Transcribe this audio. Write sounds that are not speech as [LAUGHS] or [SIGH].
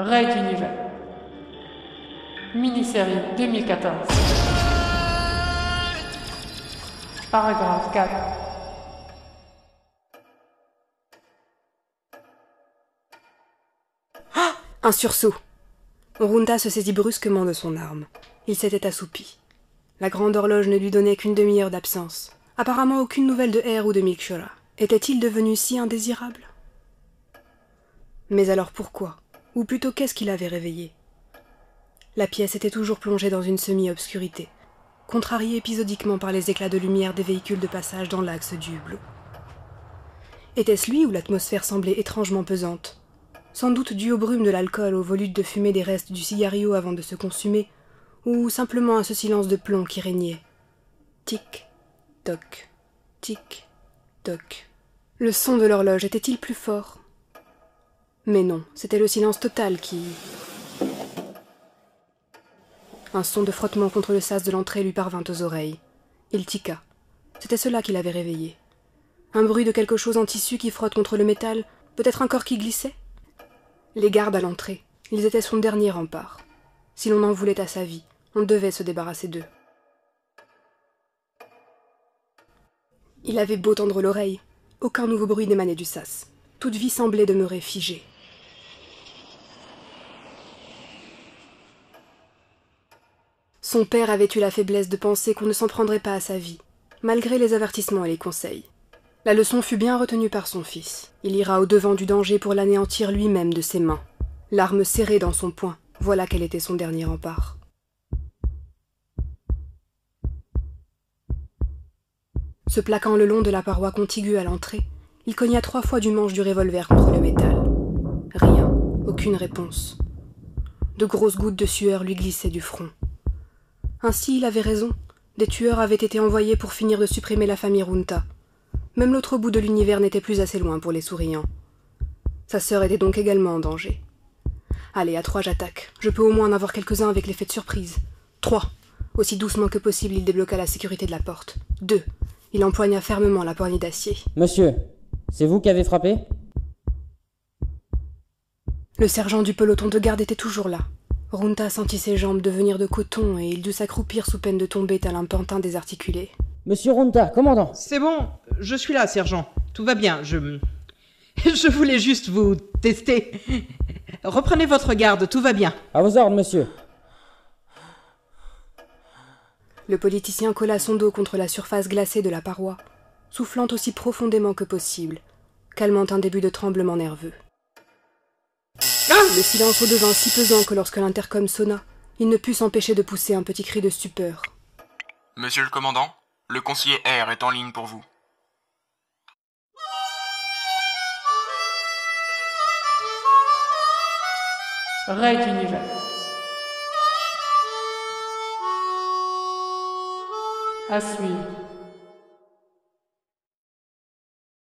Raid Univers. Mini-série 2014. Paragraphe 4. Un sursaut. Orunda se saisit brusquement de son arme. Il s'était assoupi. La grande horloge ne lui donnait qu'une demi-heure d'absence. Apparemment aucune nouvelle de R ou de Milkshora. Était-il devenu si indésirable? Mais alors pourquoi? Ou plutôt qu'est-ce qui l'avait réveillé? La pièce était toujours plongée dans une semi-obscurité, contrariée épisodiquement par les éclats de lumière des véhicules de passage dans l'axe du hublot. Était-ce lui ou l'atmosphère semblait étrangement pesante? Sans doute dû aux brumes de l'alcool, aux volutes de fumée des restes du cigario avant de se consumer, ou simplement à ce silence de plomb qui régnait. Tic, toc, tic, toc. Le son de l'horloge était-il plus fort? Mais non, c'était le silence total qui. Un son de frottement contre le sas de l'entrée lui parvint aux oreilles. Il tiqua. C'était cela qui l'avait réveillé. Un bruit de quelque chose en tissu qui frotte contre le métal, peut-être un corps qui glissait? Les gardes à l'entrée, ils étaient son dernier rempart. Si l'on en voulait à sa vie, on devait se débarrasser d'eux. Il avait beau tendre l'oreille, aucun nouveau bruit n'émanait du sas. Toute vie semblait demeurer figée. Son père avait eu la faiblesse de penser qu'on ne s'en prendrait pas à sa vie, malgré les avertissements et les conseils. La leçon fut bien retenue par son fils. Il ira au-devant du danger pour l'anéantir lui-même de ses mains. L'arme serrée dans son poing, voilà quel était son dernier rempart. Se plaquant le long de la paroi contiguë à l'entrée, il cogna trois fois du manche du revolver contre le métal. Rien, aucune réponse. De grosses gouttes de sueur lui glissaient du front. Ainsi il avait raison. Des tueurs avaient été envoyés pour finir de supprimer la famille Runta. Même l'autre bout de l'univers n'était plus assez loin pour les souriants. Sa sœur était donc également en danger. Allez, à trois j'attaque. Je peux au moins en avoir quelques-uns avec l'effet de surprise. Trois. Aussi doucement que possible, il débloqua la sécurité de la porte. Deux. Il empoigna fermement la poignée d'acier. Monsieur, c'est vous qui avez frappé? Le sergent du peloton de garde était toujours là. Runta sentit ses jambes devenir de coton et il dut s'accroupir sous peine de tomber tel un pantin désarticulé. Monsieur Runta, commandant C'est bon, je suis là, sergent. Tout va bien, je. [LAUGHS] Je voulais juste vous tester. Reprenez votre garde, tout va bien. À vos ordres, monsieur. Le politicien colla son dos contre la surface glacée de la paroi, soufflant aussi profondément que possible, calmant un début de tremblement nerveux. Le silence redevint si pesant que lorsque l'intercom sonna, il ne put s'empêcher de pousser un petit cri de stupeur. Monsieur le commandant, le conseiller R est en ligne pour vous. Raid Univers. À suivre.